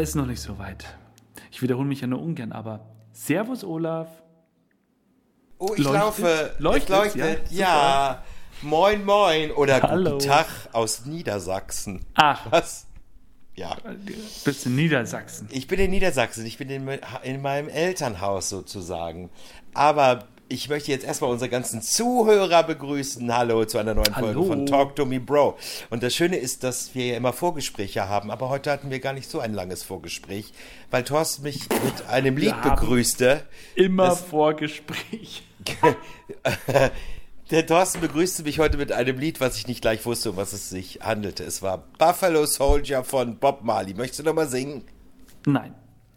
Er ist noch nicht so weit. Ich wiederhole mich ja nur ungern, aber Servus Olaf. Oh, ich Leuchtet? laufe. Leuchtet, leuchtet. ja? Ja. Moin, moin. Oder Hallo. guten Tag aus Niedersachsen. Ach, Was? Ja. bist in Niedersachsen. Ich bin in Niedersachsen. Ich bin in, in meinem Elternhaus sozusagen. Aber ich möchte jetzt erstmal unsere ganzen Zuhörer begrüßen. Hallo zu einer neuen Folge Hallo. von Talk to Me Bro. Und das Schöne ist, dass wir ja immer Vorgespräche haben. Aber heute hatten wir gar nicht so ein langes Vorgespräch, weil Thorsten mich mit einem Lied haben- begrüßte. Immer Das- Vorgespräch. Der Thorsten begrüßte mich heute mit einem Lied, was ich nicht gleich wusste, um was es sich handelte. Es war Buffalo Soldier von Bob Marley. Möchtest du noch mal singen? Nein,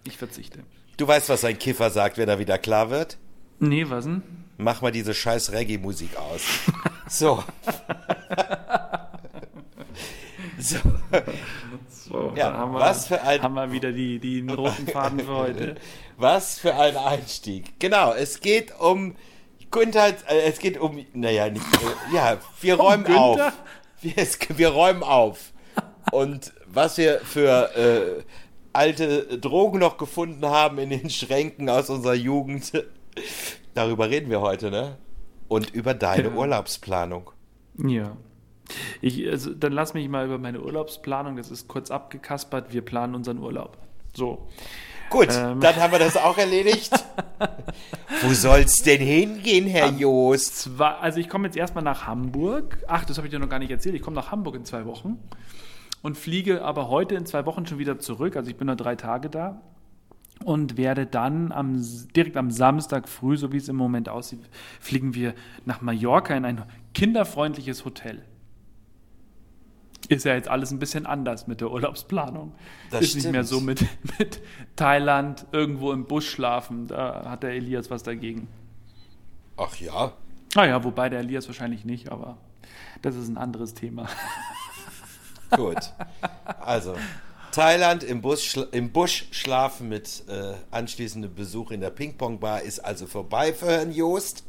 ich verzichte. Du weißt, was ein Kiffer sagt, wenn er wieder klar wird? Nee, was denn? Mach mal diese scheiß Reggae-Musik aus. So. so. So, Ja, haben wir, was für ein- haben wir wieder die, die roten Faden für heute. Was für ein Einstieg. Genau, es geht um Günther, äh, es geht um, naja, nicht, äh, ja, wir räumen Günther? auf. Wir, es, wir räumen auf. Und was wir für äh, alte Drogen noch gefunden haben in den Schränken aus unserer Jugend, darüber reden wir heute, ne? Und über deine Ja. Urlaubsplanung. Ja. Ich, also, dann lass mich mal über meine Urlaubsplanung, das ist kurz abgekaspert, wir planen unseren Urlaub. So. Gut, Ähm. dann haben wir das auch erledigt. Wo soll's denn hingehen, Herr Joost? Zwar, also ich komme jetzt erstmal nach Hamburg. Ach, das habe ich dir noch gar nicht erzählt. Ich komme nach Hamburg in zwei Wochen und fliege aber heute in zwei Wochen schon wieder zurück. Also ich bin nur drei Tage da und werde dann am, direkt am Samstag früh, so wie es im Moment aussieht, fliegen wir nach Mallorca in ein kinderfreundliches Hotel. Ist ja jetzt alles ein bisschen anders mit der Urlaubsplanung. Das ist nicht stimmt. mehr so mit, mit Thailand irgendwo im Busch schlafen. Da hat der Elias was dagegen. Ach ja, Naja, wobei der Elias wahrscheinlich nicht, aber das ist ein anderes Thema. Gut. Also, Thailand im, Bus, im Busch schlafen mit äh, anschließendem Besuch in der Ping-Pong-Bar ist also vorbei für Herrn Joost.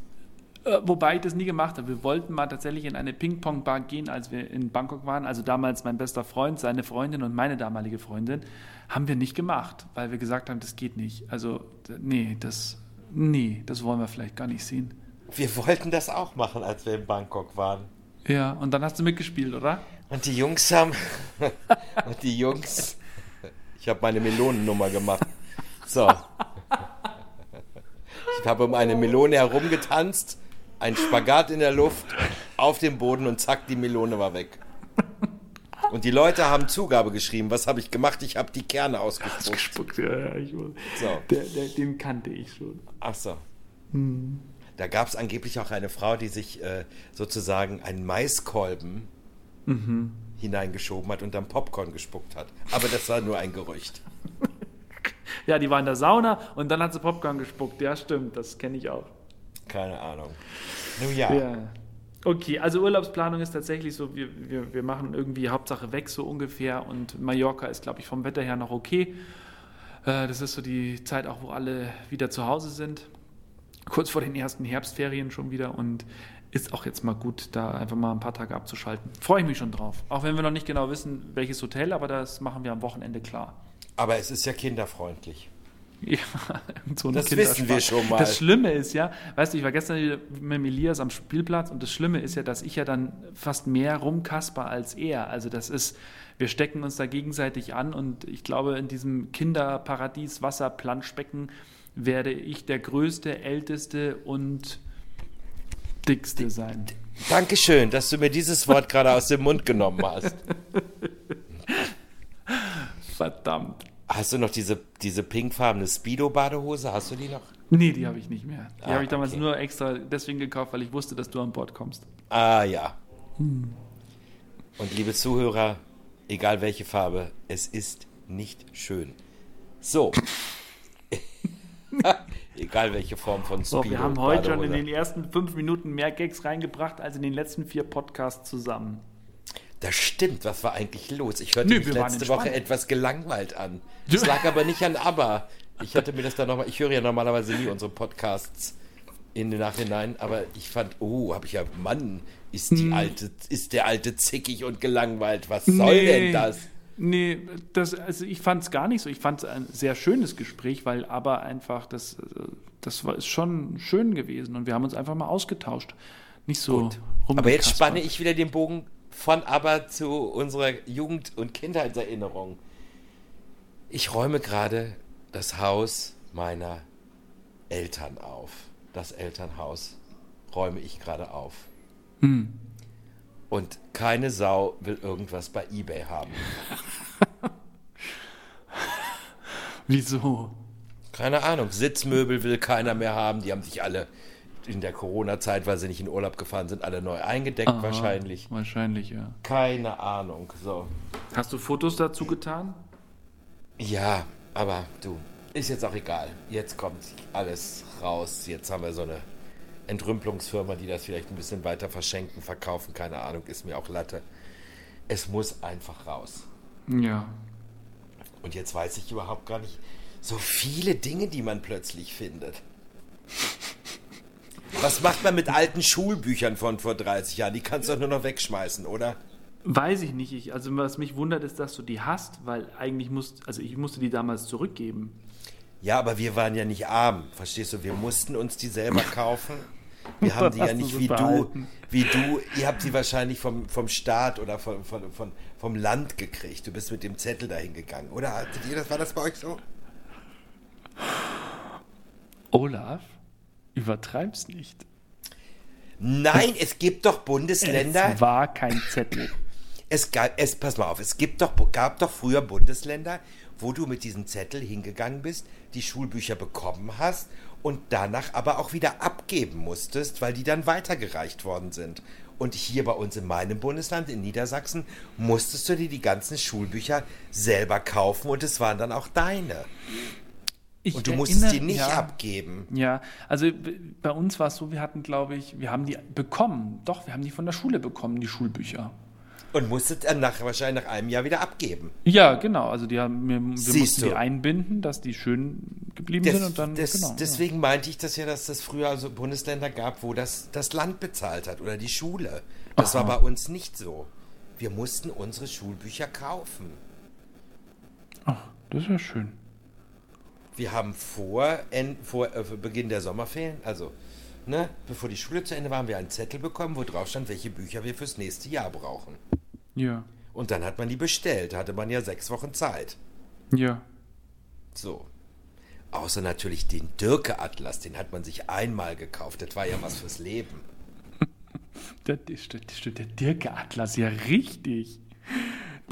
Äh, wobei ich das nie gemacht habe. Wir wollten mal tatsächlich in eine Ping-Pong-Bar gehen, als wir in Bangkok waren. Also damals mein bester Freund, seine Freundin und meine damalige Freundin. Haben wir nicht gemacht, weil wir gesagt haben, das geht nicht. Also, nee, das, nee, das wollen wir vielleicht gar nicht sehen. Wir wollten das auch machen, als wir in Bangkok waren. Ja, und dann hast du mitgespielt, oder? Und die Jungs haben. und die Jungs. Ich habe meine Melonennummer gemacht. So. Ich habe um eine Melone herumgetanzt, ein Spagat in der Luft, auf dem Boden und zack, die Melone war weg. Und die Leute haben Zugabe geschrieben. Was habe ich gemacht? Ich habe die Kerne ausgespuckt. Gespuckt, ja, ja, ich. So. Der, der, den kannte ich schon. Ach so. Da gab es angeblich auch eine Frau, die sich äh, sozusagen einen Maiskolben hineingeschoben hat und dann Popcorn gespuckt hat. Aber das war nur ein Gerücht. Ja, die war in der Sauna und dann hat sie Popcorn gespuckt. Ja, stimmt, das kenne ich auch. Keine Ahnung. Nun ja. Ja. Okay, also Urlaubsplanung ist tatsächlich so, wir, wir, wir machen irgendwie Hauptsache weg so ungefähr und Mallorca ist, glaube ich, vom Wetter her noch okay. Äh, das ist so die Zeit auch, wo alle wieder zu Hause sind. Kurz vor den ersten Herbstferien schon wieder und ist auch jetzt mal gut, da einfach mal ein paar Tage abzuschalten. Freue ich mich schon drauf. Auch wenn wir noch nicht genau wissen, welches Hotel, aber das machen wir am Wochenende klar. Aber es ist ja kinderfreundlich. Ja, so Das wissen wir schon mal. Das Schlimme ist ja, weißt du, ich war gestern mit Elias am Spielplatz und das Schlimme ist ja, dass ich ja dann fast mehr rumkasper als er. Also das ist, wir stecken uns da gegenseitig an und ich glaube, in diesem Kinderparadies Wasserplanschbecken werde ich der größte, älteste und dickste sein. Dankeschön, dass du mir dieses Wort gerade aus dem Mund genommen hast. Verdammt. Hast du noch diese, diese pinkfarbene Speedo-Badehose? Hast du die noch? Nee, die habe ich nicht mehr. Die Ah, habe ich damals okay. nur extra deswegen gekauft, weil ich wusste, dass du an Bord kommst. Ah ja. Hm. Und liebe Zuhörer, egal welche Farbe, es ist nicht schön. So. Egal welche Form von So, Speedo. wir haben heute schon in den ersten fünf Minuten mehr Gags reingebracht als in den letzten vier Podcasts zusammen. Das stimmt, was war eigentlich los? Ich hörte Nö, mich letzte Woche etwas gelangweilt an. Das lag aber nicht an ABBA. Ich hatte mir das dann nochmal, ich höre ja normalerweise nie unsere Podcasts in den Nachhinein, aber ich fand, oh, habe ich ja, Mann, ist Hm. die alte, ist der alte zickig und gelangweilt. Was soll Nee. denn das? Nee, das, also ich fand es gar nicht so. Ich fand es ein sehr schönes Gespräch, weil aber einfach, das, das war, ist schon schön gewesen und wir haben uns einfach mal ausgetauscht. Nicht so Aber jetzt spanne ich wieder den Bogen von aber zu unserer Jugend- und Kindheitserinnerung. Ich räume gerade das Haus meiner Eltern auf. Das Elternhaus räume ich gerade auf. Hm. Und keine Sau will irgendwas bei eBay haben. Wieso? Keine Ahnung. Sitzmöbel will keiner mehr haben. Die haben sich alle in der Corona-Zeit, weil sie nicht in Urlaub gefahren sind, alle neu eingedeckt Aha, wahrscheinlich. Wahrscheinlich, ja. Keine Ahnung. So. Hast du Fotos dazu getan? Ja, aber du, ist jetzt auch egal. Jetzt kommt alles raus. Jetzt haben wir so eine Entrümpelungsfirma, die das vielleicht ein bisschen weiter verschenken, verkaufen. Keine Ahnung, ist mir auch Latte. Es muss einfach raus. Ja. Und jetzt weiß ich überhaupt gar nicht so viele Dinge, die man plötzlich findet. Was macht man mit alten Schulbüchern von vor 30 Jahren? Die kannst du doch nur noch wegschmeißen, oder? Weiß ich nicht. Ich, also was mich wundert, ist, dass du die hast, weil eigentlich musst, also ich musste die damals zurückgeben. Ja, aber wir waren ja nicht arm, verstehst du? Wir mussten uns die selber kaufen. Wir haben die ja nicht wie du, wie du. Ihr habt sie wahrscheinlich vom, vom Staat oder von, von, von, vom Land gekriegt. Du bist mit dem Zettel dahin gegangen, oder? Hattet ihr das? War das bei euch so? Olaf, übertreib's nicht. Nein, es gibt doch Bundesländer. Es war kein Zettel. Es gab, es, pass mal auf, es gibt doch, gab doch früher Bundesländer, wo du mit diesem Zettel hingegangen bist, die Schulbücher bekommen hast und danach aber auch wieder abgeben musstest, weil die dann weitergereicht worden sind. Und hier bei uns in meinem Bundesland, in Niedersachsen, musstest du dir die ganzen Schulbücher selber kaufen und es waren dann auch deine. Ich Und du musstest die erinnere- nicht ja, abgeben. Ja, also bei uns war es so, wir hatten, glaube ich, wir haben die bekommen. Doch, wir haben die von der Schule bekommen, die Schulbücher. Und musstest dann nach, wahrscheinlich nach einem Jahr wieder abgeben. Ja, genau. Also die haben, wir, wir Siehst mussten du. die einbinden, dass die schön geblieben Das, sind und dann das, genau. ja. deswegen meinte ich das ja, dass es früher also Bundesländer gab, wo das das Land bezahlt hat oder die Schule. Das Aha. war bei uns nicht so. Wir mussten unsere Schulbücher kaufen. Ach, das ist ja schön. Wir haben vor, vor äh, Beginn der Sommerferien, also ne, bevor die Schule zu Ende war, haben wir einen Zettel bekommen, wo drauf stand, welche Bücher wir fürs nächste Jahr brauchen. Ja, Und dann hat man die bestellt. Da hatte man ja sechs Wochen Zeit. ja. So. Außer natürlich den Dirke-Atlas, den hat man sich einmal gekauft. Das war ja was fürs Leben. Der, der, der Dirke-Atlas, ja richtig.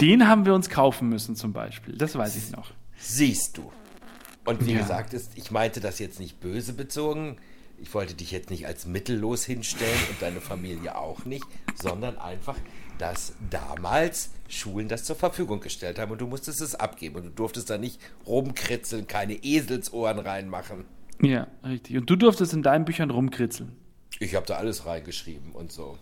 Den haben wir uns kaufen müssen zum Beispiel. Das weiß ich noch. Siehst du. Und wie Ja. gesagt, ist, ich meinte das jetzt nicht böse bezogen. Ich wollte dich jetzt nicht als mittellos hinstellen und deine Familie auch nicht, sondern einfach, dass damals Schulen das zur Verfügung gestellt haben und du musstest es abgeben und du durftest da nicht rumkritzeln, keine Eselsohren reinmachen. Ja, richtig. Und du durftest in deinen Büchern rumkritzeln. Ich habe da alles reingeschrieben und so.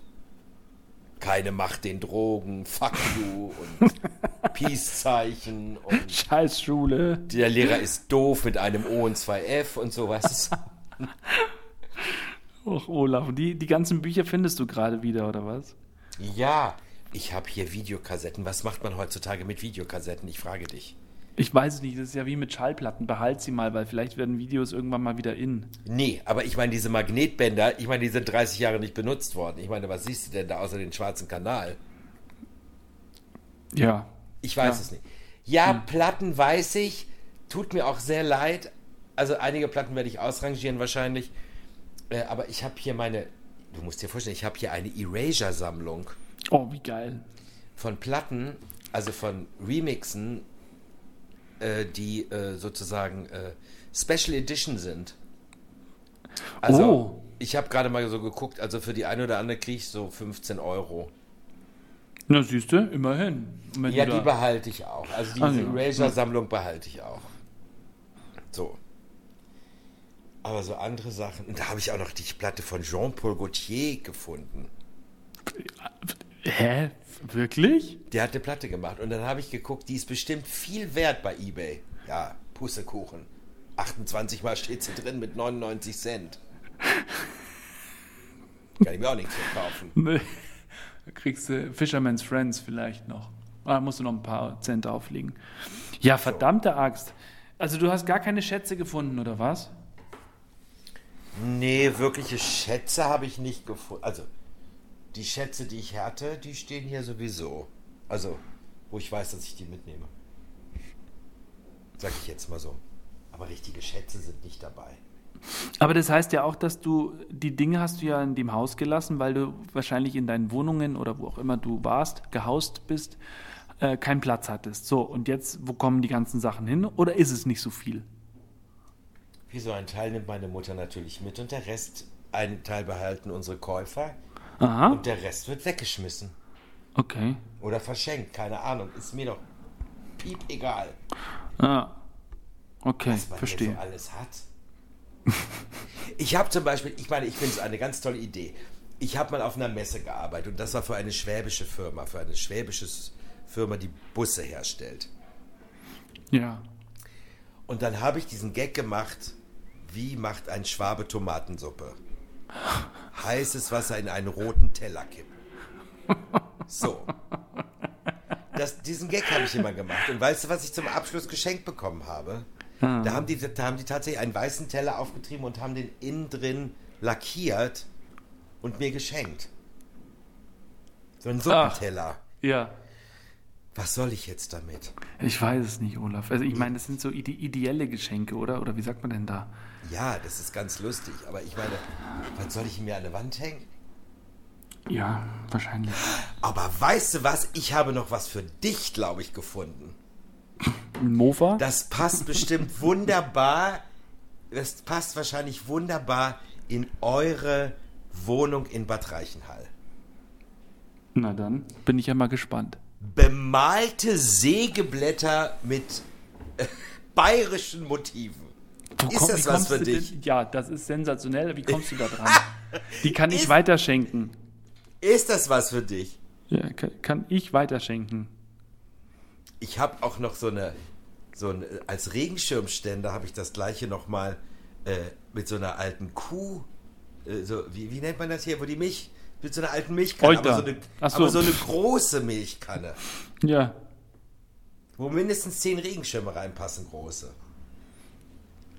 Keine Macht den Drogen, fuck you und Peace-Zeichen und Scheiß Schule. der Lehrer ist doof mit einem O und zwei F und sowas. Och, Olaf, die, die ganzen Bücher findest du gerade wieder, oder was? Ja, ich habe hier Videokassetten. Was macht man heutzutage mit Videokassetten? Ich frage dich. Ich weiß es nicht, das ist ja wie mit Schallplatten. Behalt sie mal, weil vielleicht werden Videos irgendwann mal wieder in. Nee, aber ich meine, diese Magnetbänder, ich meine, die sind 30 Jahre nicht benutzt worden. Ich meine, was siehst du denn da außer den schwarzen Kanal? Ja. Ich weiß Ja. es nicht. Ja, Platten weiß ich. Tut mir auch sehr leid. Also einige Platten werde ich ausrangieren wahrscheinlich. Äh, aber ich habe hier meine, du musst dir vorstellen, ich habe hier eine Erasure-Sammlung Oh, wie geil. von Platten, also von Remixen, äh, die äh, sozusagen äh, Special Edition sind. Also, Oh. ich habe gerade mal so geguckt, also für die eine oder andere kriege ich so 15 Euro. Na, siehst du, immerhin. Ja, die behalte ich auch. Also diese Ah, ja. Erasure-Sammlung behalte ich auch. So. Aber so andere Sachen. Und da habe ich auch noch die Platte von Jean-Paul Gaultier gefunden. Hä? Wirklich? Der hat eine Platte gemacht. Und dann habe ich geguckt, die ist bestimmt viel wert bei Ebay. Ja, Pussekuchen. 28 Mal steht sie drin mit 99 Cent. Kann ich mir auch nichts verkaufen. Nee. Da kriegst du Fisherman's Friends vielleicht noch. Da musst du noch ein paar Cent auflegen. Ja, verdammte Axt. Also du hast gar keine Schätze gefunden, oder was? Nee, wirkliche Schätze habe ich nicht gefunden. Also, die Schätze, die ich hatte, die stehen hier sowieso. Also, wo ich weiß, dass ich die mitnehme. Sag ich jetzt mal so. Aber richtige Schätze sind nicht dabei. Aber das heißt ja auch, dass du die Dinge hast du ja in dem Haus gelassen, weil du wahrscheinlich in deinen Wohnungen oder wo auch immer du warst, gehaust bist, äh, keinen Platz hattest. So, und jetzt, wo kommen die ganzen Sachen hin? Oder ist es nicht so viel? Wie so ein Teil nimmt meine Mutter natürlich mit und der Rest, einen Teil behalten unsere Käufer Aha. und der Rest wird weggeschmissen. Okay. Oder verschenkt, keine Ahnung. Ist mir doch piep egal, Ah. Okay, was man verstehe. so alles hat. Ich habe zum Beispiel, ich meine, ich finde es eine ganz tolle Idee. Ich habe mal auf einer Messe gearbeitet und das war für eine schwäbische Firma, für eine schwäbische Firma, die Busse herstellt. Ja. Und dann habe ich diesen Gag gemacht, wie macht ein Schwabe Tomatensuppe? Heißes Wasser in einen roten Teller kippen. So. Das, diesen Gag habe ich immer gemacht. Und weißt du, was ich zum Abschluss geschenkt bekommen habe? Da, haben die, da haben die tatsächlich einen weißen Teller aufgetrieben und haben den innen drin lackiert und mir geschenkt. So einen Suppenteller. Ja. Was soll ich jetzt damit? Ich weiß es nicht, Olaf. Also ich meine, das sind so ide ideelle Geschenke, oder? Oder wie sagt man denn da? Ja, das ist ganz lustig. Aber ich meine, was soll ich mir an der Wand hängen? Ja, wahrscheinlich. Aber weißt du was? Ich habe noch was für dich, glaube ich, gefunden. Ein Mofa? Das passt bestimmt wunderbar. Das passt wahrscheinlich wunderbar in eure Wohnung in Bad Reichenhall. Na dann, bin ich ja mal gespannt. Bemalte Sägeblätter mit äh, bayerischen Motiven. Wo Ist komm- das was kommst für dich? Denn? Ja, das ist sensationell. Wie kommst du da dran? Die kann ich Ist- weiterschenken. Ist das was für dich? Ja, kann, kann ich weiterschenken. Ich habe auch noch so eine, so ein, als Regenschirmständer habe ich das gleiche nochmal äh, mit so einer alten Kuh, äh, so, wie, wie nennt man das hier, wo die Milch, mit so einer alten Milchkanne, Euter. aber so, eine, so. aber so eine große Milchkanne, Ja. wo mindestens zehn Regenschirme reinpassen, große.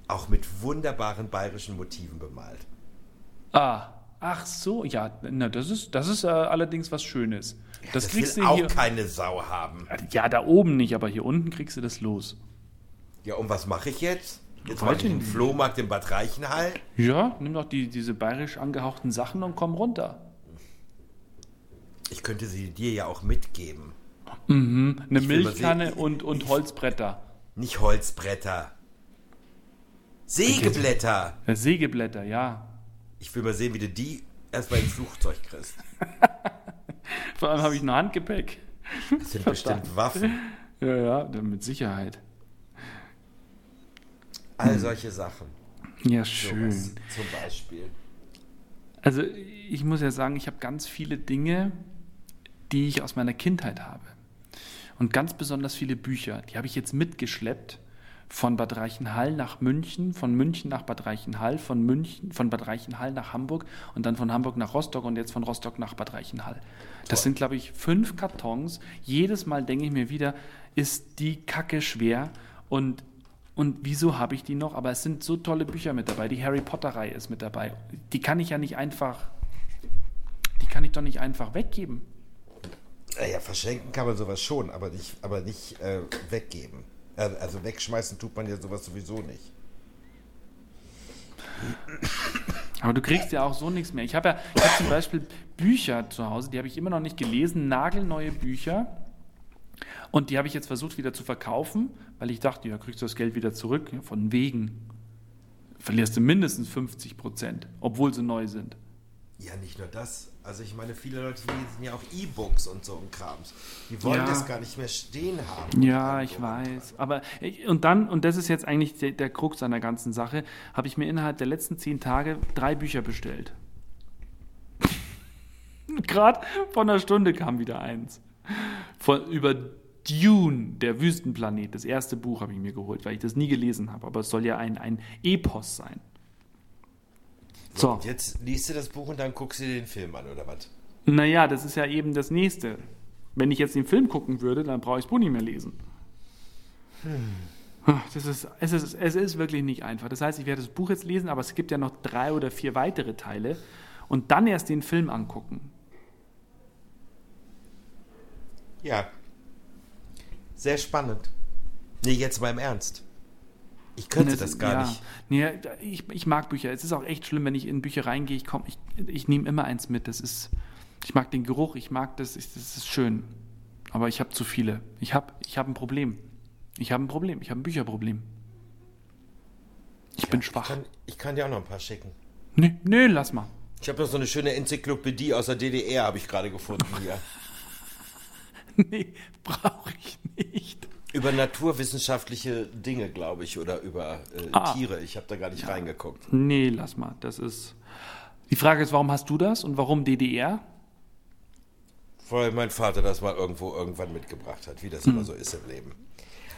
Auch mit wunderbaren bayerischen Motiven bemalt. Ah, ach so, ja, na, das ist, das ist äh, allerdings was Schönes. das, kriegst will du auch hier. keine Sau haben. Ja, da oben nicht, aber hier unten kriegst du das los. Ja, und was mache ich jetzt? Jetzt mache ich nicht. Flohmarkt in Bad Reichenhall. Ja, nimm doch die, diese bayerisch angehauchten Sachen und komm runter. Ich könnte sie dir ja auch mitgeben. Mhm, eine Ich Milchkanne und, und Holzbretter. Nicht Holzbretter. Sägeblätter. Ja, Sägeblätter, ja. Ich will mal sehen, wie du die erstmal ins Flugzeug kriegst. Vor allem habe ich ein Handgepäck. Das sind bestimmt Waffen. Ja, ja, mit Sicherheit. All solche Sachen. Ja, schön. zum Beispiel. Also ich muss ja sagen, ich habe ganz viele Dinge, die ich aus meiner Kindheit habe. Und ganz besonders viele Bücher, die habe ich jetzt mitgeschleppt von Bad Reichenhall nach München, von München nach Bad Reichenhall, von München, von Bad Reichenhall nach Hamburg und dann von Hamburg nach Rostock und jetzt von Rostock nach Bad Reichenhall. Das sind, glaube ich, fünf Kartons. Jedes Mal denke ich mir wieder, ist die Kacke schwer und und wieso habe ich die noch? Aber es sind so tolle Bücher mit dabei. Die Harry Potter-Reihe ist mit dabei. Die kann ich ja nicht einfach, die kann ich doch nicht einfach weggeben. Naja, verschenken kann man sowas schon, aber nicht, aber nicht äh, weggeben. Äh, Also wegschmeißen tut man ja sowas sowieso nicht. Aber du kriegst ja auch so nichts mehr. Ich habe ja ich hab zum Beispiel Bücher zu Hause, die habe ich immer noch nicht gelesen, nagelneue Bücher. Und die habe ich jetzt versucht wieder zu verkaufen, weil ich dachte, ja, kriegst du das Geld wieder zurück. Ja, von wegen. Verlierst du mindestens 50 Prozent, obwohl sie neu sind. Ja, nicht nur das. Also ich meine, viele Leute lesen ja auch E-Books und so ein Krams. Die wollen Ja. das gar nicht mehr stehen haben. Ja, Und ich weiß. Aber und dann, und das ist jetzt eigentlich der, der Krux an der ganzen Sache, habe ich mir innerhalb der letzten zehn Tage drei Bücher bestellt. Gerade vor einer Stunde kam wieder eins. Von, über Dune, der Wüstenplanet. Das erste Buch habe ich mir geholt, weil ich das nie gelesen habe. Aber es soll ja ein, ein Epos sein. So, Und jetzt liest du das Buch und dann guckst du dir den Film an, oder was? naja, das ist ja eben das nächste. Wenn ich jetzt den Film gucken würde, dann brauche ich das Buch nicht mehr lesen. Ach, Das ist, es, ist, es ist wirklich nicht einfach. Das heißt, ich werde das Buch jetzt lesen, aber es gibt ja noch drei oder vier weitere Teile und dann erst den Film angucken. Ja. Sehr spannend. Nee, jetzt mal im Ernst. Ich könnte das gar ja. nicht. Nee, ich, ich mag Bücher. Es ist auch echt schlimm, wenn ich in Bücher reingehe. Ich, komm, ich, ich nehme immer eins mit. Das ist, ich mag den Geruch, ich mag das, ich, das ist schön. Aber ich habe zu viele. Ich habe ich hab ein Problem. Ich habe ein Problem. Ich habe ein Bücherproblem. Ich bin Ich schwach. kann, ich kann dir auch noch ein paar schicken. Nee, nee, lass mal. Ich habe noch so eine schöne Enzyklopädie aus der DDR, habe ich gerade gefunden hier. Nee, brauche ich nicht. Über naturwissenschaftliche Dinge, glaube ich, oder über äh, Ah. Tiere. Ich habe da gar nicht reingeguckt. Nee, lass mal. Das ist. Die Frage ist, warum hast du das und warum DDR? Weil mein Vater das mal irgendwo irgendwann mitgebracht hat, wie das immer so ist im Leben.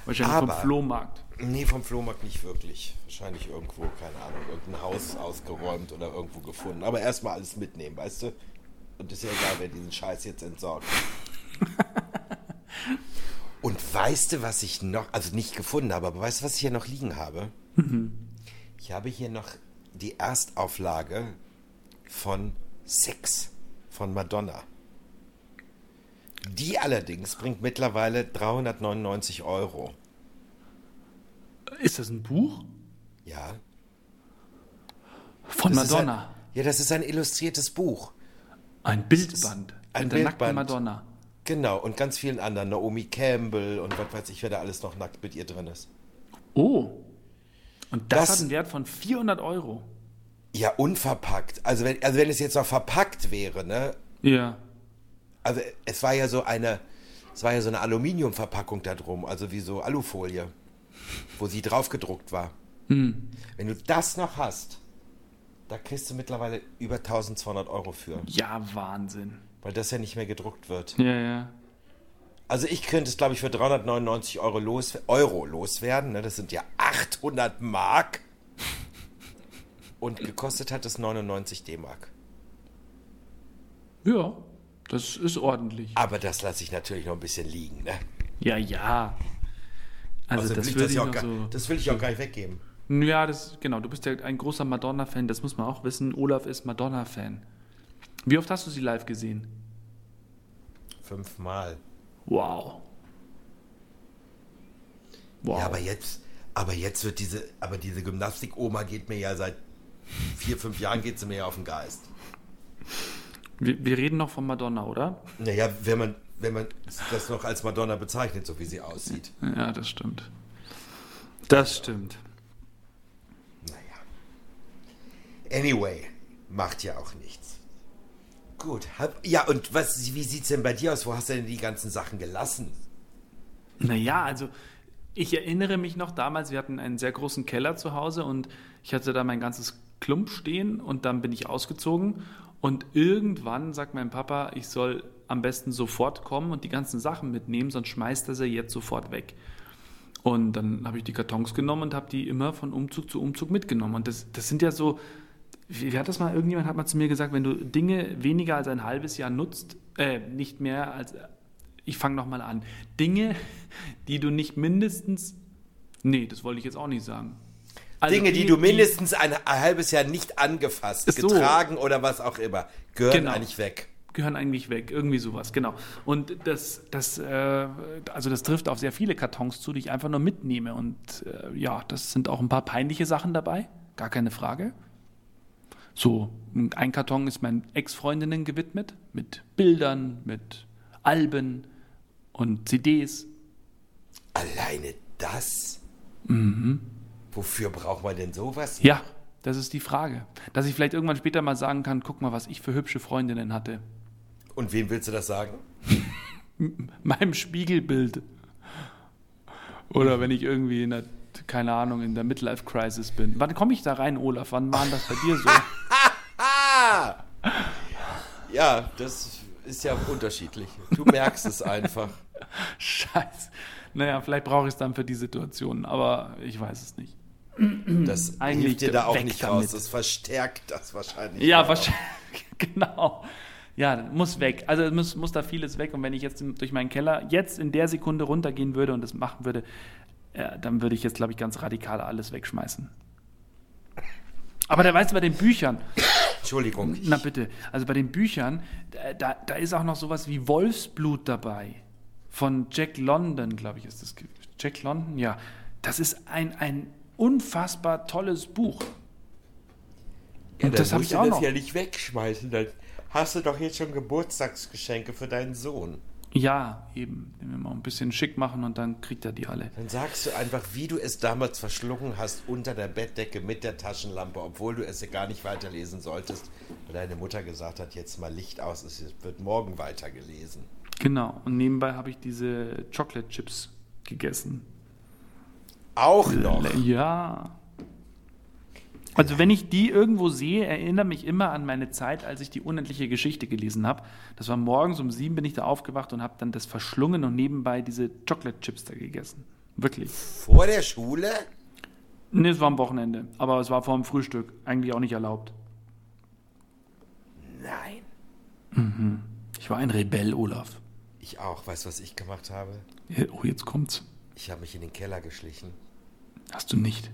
Wahrscheinlich Aber- vom Flohmarkt. Nee, vom Flohmarkt nicht wirklich. Wahrscheinlich irgendwo, keine Ahnung, irgendein Haus ausgeräumt oder irgendwo gefunden. Aber erstmal alles mitnehmen, weißt du? Und ist ja egal, wer diesen Scheiß jetzt entsorgt. Und weißt du, was ich noch, also nicht gefunden habe, aber weißt du, was ich hier noch liegen habe? Ich habe hier noch die Erstauflage von Six von Madonna. Die allerdings bringt mittlerweile 399 Euro. Ist das ein Buch? Ja. Von Das Madonna. Ein, ja, das ist ein illustriertes Buch. Ein Bildband. ein mit der nackten Bildband. Madonna. Genau, und ganz vielen anderen. Naomi Campbell und was weiß ich, wer da alles noch nackt mit ihr drin ist. Oh. Und das, Das- hat einen Wert von 400 Euro. Ja, unverpackt. Also wenn, also wenn es jetzt noch verpackt wäre, ne? Ja. Also es war ja so eine, es war ja so eine Aluminiumverpackung da drum, also wie so Alufolie, wo sie drauf gedruckt war. Hm. Wenn du das noch hast, da kriegst du mittlerweile über 1200 Euro für, Ja, Wahnsinn. Weil das ja nicht mehr gedruckt wird. Ja, ja. Also ich könnte es, glaube ich, für 399 Euro, los, Euro loswerden. Ne? Das sind ja 800 Mark. Und gekostet hat es 99 D-Mark. Ja, das ist ordentlich. Aber das lasse ich natürlich noch ein bisschen liegen. Ne? Ja, ja. Also Außerdem das will noch gar, so... das will ich auch gar nicht weggeben. Ja, das, genau. Du bist ja ein großer Madonna-Fan, das muss man auch wissen. Olaf ist Madonna-Fan. Wie oft hast du sie live gesehen? Fünfmal. Wow. Wow. Ja, aber jetzt, aber jetzt wird diese, aber diese Gymnastik-Oma geht mir ja seit vier, fünf Jahren geht sie mir ja auf den Geist. wir, wir reden noch von Madonna, oder? Naja, wenn man, wenn man das noch als Madonna bezeichnet, so wie sie aussieht. Ja, das stimmt. Das stimmt. Naja. Anyway, macht ja auch nichts. Gut. Ja, und was, wie sieht's denn bei dir aus? Wo hast du denn die ganzen Sachen gelassen? Naja, also ich erinnere mich noch damals, wir hatten einen sehr großen Keller zu Hause und ich hatte da mein ganzes Klump stehen und dann bin ich ausgezogen und irgendwann sagt mein Papa, ich soll am besten sofort kommen und die ganzen Sachen mitnehmen, sonst schmeißt er sie jetzt sofort weg. Und dann habe ich die Kartons genommen und habe die immer von Umzug zu Umzug mitgenommen. Und das, das sind ja so, wie, hat das mal, irgendjemand hat mal zu mir gesagt, wenn du Dinge weniger als ein halbes Jahr nutzt, äh, nicht mehr als, ich fange nochmal an, Dinge, die du nicht mindestens, nee, das wollte ich jetzt auch nicht sagen. Also Dinge, die du mindestens ein, ein halbes Jahr nicht angefasst, Ist so. getragen oder was auch immer, gehören Genau. eigentlich weg. gehören eigentlich weg, irgendwie sowas, genau. Und das, das, äh, also das trifft auf sehr viele Kartons zu, die ich einfach nur mitnehme. Und äh, ja, das sind auch ein paar peinliche Sachen dabei, gar keine Frage. So, ein Karton ist meinen Ex-Freundinnen gewidmet, mit Bildern, mit Alben und CDs. Alleine das? Wofür braucht man denn sowas? Ja, das ist die Frage. Dass ich vielleicht irgendwann später mal sagen kann, guck mal, was ich für hübsche Freundinnen hatte. Und wem willst du das sagen? meinem Spiegelbild. Oder wenn ich irgendwie in der, keine Ahnung, in der Midlife-Crisis bin. Wann komme ich da rein, Olaf? Wann war das bei dir so? Ja, das ist ja unterschiedlich. Du merkst es einfach. Scheiße. Naja, vielleicht brauche ich es dann für die Situation, aber ich weiß es nicht. Das Eigentlich hilft dir da auch nicht damit. raus. Das verstärkt das wahrscheinlich. Ja, wahrscheinlich. Genau. Ja, muss weg. Also muss, muss da vieles weg. Und wenn ich jetzt durch meinen Keller jetzt in der Sekunde runtergehen würde und das machen würde, äh, dann würde ich jetzt, glaube ich, ganz radikal alles wegschmeißen. Aber da weißt du, bei den Büchern. Entschuldigung. Na bitte. Also bei den Büchern, da, da ist auch noch sowas wie Wolfsblut dabei. Von Jack London, glaube ich, ist das. Jack London? Ja. Das ist ein, ein unfassbar tolles Buch. Ja, und das habe ich auch das noch. ja nicht wegschmeißen. Dann hast du doch jetzt schon Geburtstagsgeschenke für deinen Sohn. Ja, eben. Den wir mal ein bisschen schick machen und dann kriegt er die alle. Dann sagst du einfach, wie du es damals verschlungen hast unter der Bettdecke mit der Taschenlampe, obwohl du es ja gar nicht weiterlesen solltest, weil deine Mutter gesagt hat, jetzt mal Licht aus, es wird morgen weitergelesen. Genau, und nebenbei habe ich diese Chocolate Chips gegessen. Auch noch? Ja. Also wenn ich die irgendwo sehe, erinnere mich immer an meine Zeit, als ich die unendliche Geschichte gelesen habe. Das war morgens um sieben bin ich da aufgewacht und habe dann das verschlungen und nebenbei diese Chocolate Chips da gegessen. Wirklich. Vor der Schule? Nee, es war am Wochenende. Aber es war vor dem Frühstück. Eigentlich auch nicht erlaubt. Nein. Mhm. Ich war ein Rebell, Olaf. Ich auch. Weißt du, was ich gemacht habe? Oh, jetzt kommt's. Ich habe mich in den Keller geschlichen. Hast du nicht?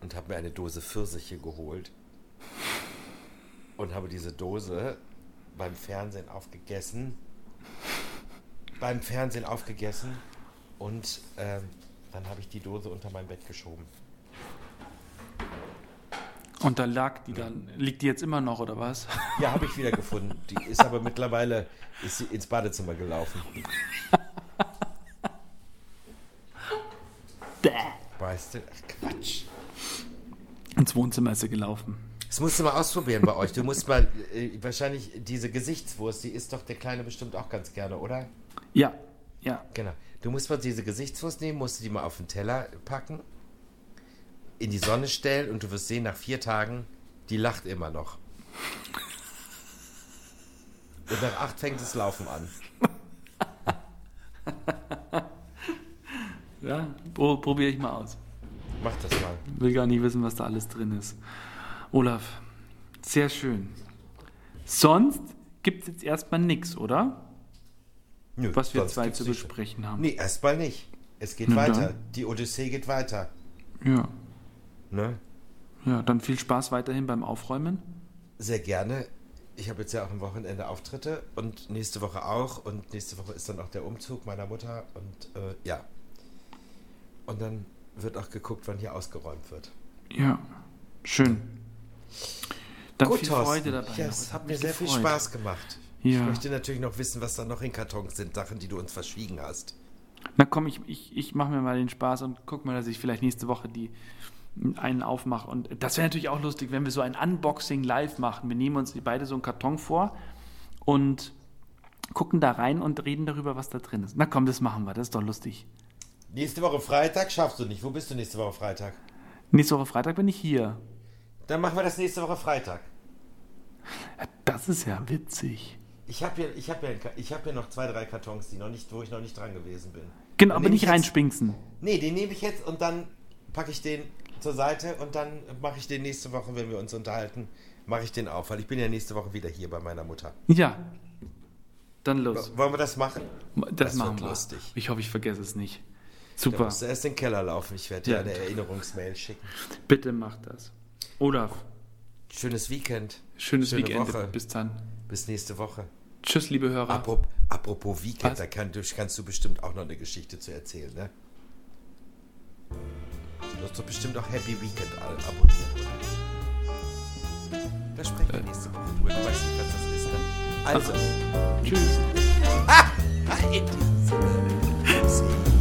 Und habe mir eine Dose Pfirsiche geholt und habe diese Dose beim Fernsehen aufgegessen. Beim Fernsehen aufgegessen und ähm, dann habe ich die Dose unter mein Bett geschoben. Und da lag die dann, liegt die jetzt immer noch oder was? Ja, habe ich wieder gefunden. Die ist aber mittlerweile ist sie ins Badezimmer gelaufen. Weißt du? Ins Wohnzimmer ist sie gelaufen. Das musst du mal ausprobieren bei euch. Du musst mal, äh, wahrscheinlich diese Gesichtswurst, die isst doch der Kleine bestimmt auch ganz gerne, oder? Ja, ja. Genau. Du musst mal diese Gesichtswurst nehmen, musst du die mal auf den Teller packen, in die Sonne stellen und du wirst sehen, nach vier Tagen, die lacht immer noch. Und nach acht fängt das Laufen an. ja, probiere ich mal aus. Mach das mal. Will gar nicht wissen, was da alles drin ist. Olaf, sehr schön. Sonst gibt es jetzt erstmal nichts, oder? Nö, was wir zwei zu besprechen haben. Nee, erstmal nicht. Es geht Na, weiter. Dann. Die Odyssee geht weiter. Ja. Ne? Ja, dann viel Spaß weiterhin beim Aufräumen. Sehr gerne. Ich habe jetzt ja auch am Wochenende Auftritte und nächste Woche auch. Und nächste Woche ist dann auch der Umzug meiner Mutter. Und äh, ja. Und dann wird auch geguckt, wann hier ausgeräumt wird. Ja, schön. Dann Gut, viel Thorsten. Freude dabei. Ja, es hat mir sehr gefreut. viel Spaß gemacht. Ja. Ich möchte natürlich noch wissen, was da noch in Kartons sind, Sachen, die du uns verschwiegen hast. Na komm, ich, ich, ich mache mir mal den Spaß und guck mal, dass ich vielleicht nächste Woche die einen aufmache. Und das wäre natürlich auch lustig, wenn wir so ein Unboxing live machen. Wir nehmen uns beide so einen Karton vor und gucken da rein und reden darüber, was da drin ist. Na komm, das machen wir, das ist doch lustig. Nächste Woche Freitag schaffst du nicht. Wo bist du nächste Woche Freitag? Nächste Woche Freitag bin ich hier. Dann machen wir das nächste Woche Freitag. Das ist ja witzig. Ich habe hier, hab hier, hab hier noch zwei, drei Kartons, die noch nicht, wo ich noch nicht dran gewesen bin. Genau, aber nicht reinspinksen. Nee, den nehme ich jetzt und dann packe ich den zur Seite und dann mache ich den nächste Woche, wenn wir uns unterhalten, mache ich den auf, weil ich bin ja nächste Woche wieder hier bei meiner Mutter. Ja. Dann los. Wollen wir das machen? Das, das machen wir. lustig. Ich hoffe, ich vergesse es nicht. Super. Du musst erst in den Keller laufen. Ich werde ja. dir eine Erinnerungsmail schicken. Bitte mach das. Olaf. Schönes Weekend. Schönes Schöne Weekend. Woche. Bis dann. Bis nächste Woche. Tschüss, liebe Hörer. Apropos, apropos Weekend, Was? da kann, kannst du bestimmt auch noch eine Geschichte zu erzählen, ne? Du hast doch bestimmt auch Happy Weekend abonniert, oder? Da sprechen wir äh. nächste Woche drüber. Du weißt nicht, was das ist, ne? Also, also tschüss. Ah, in diesem Sinne.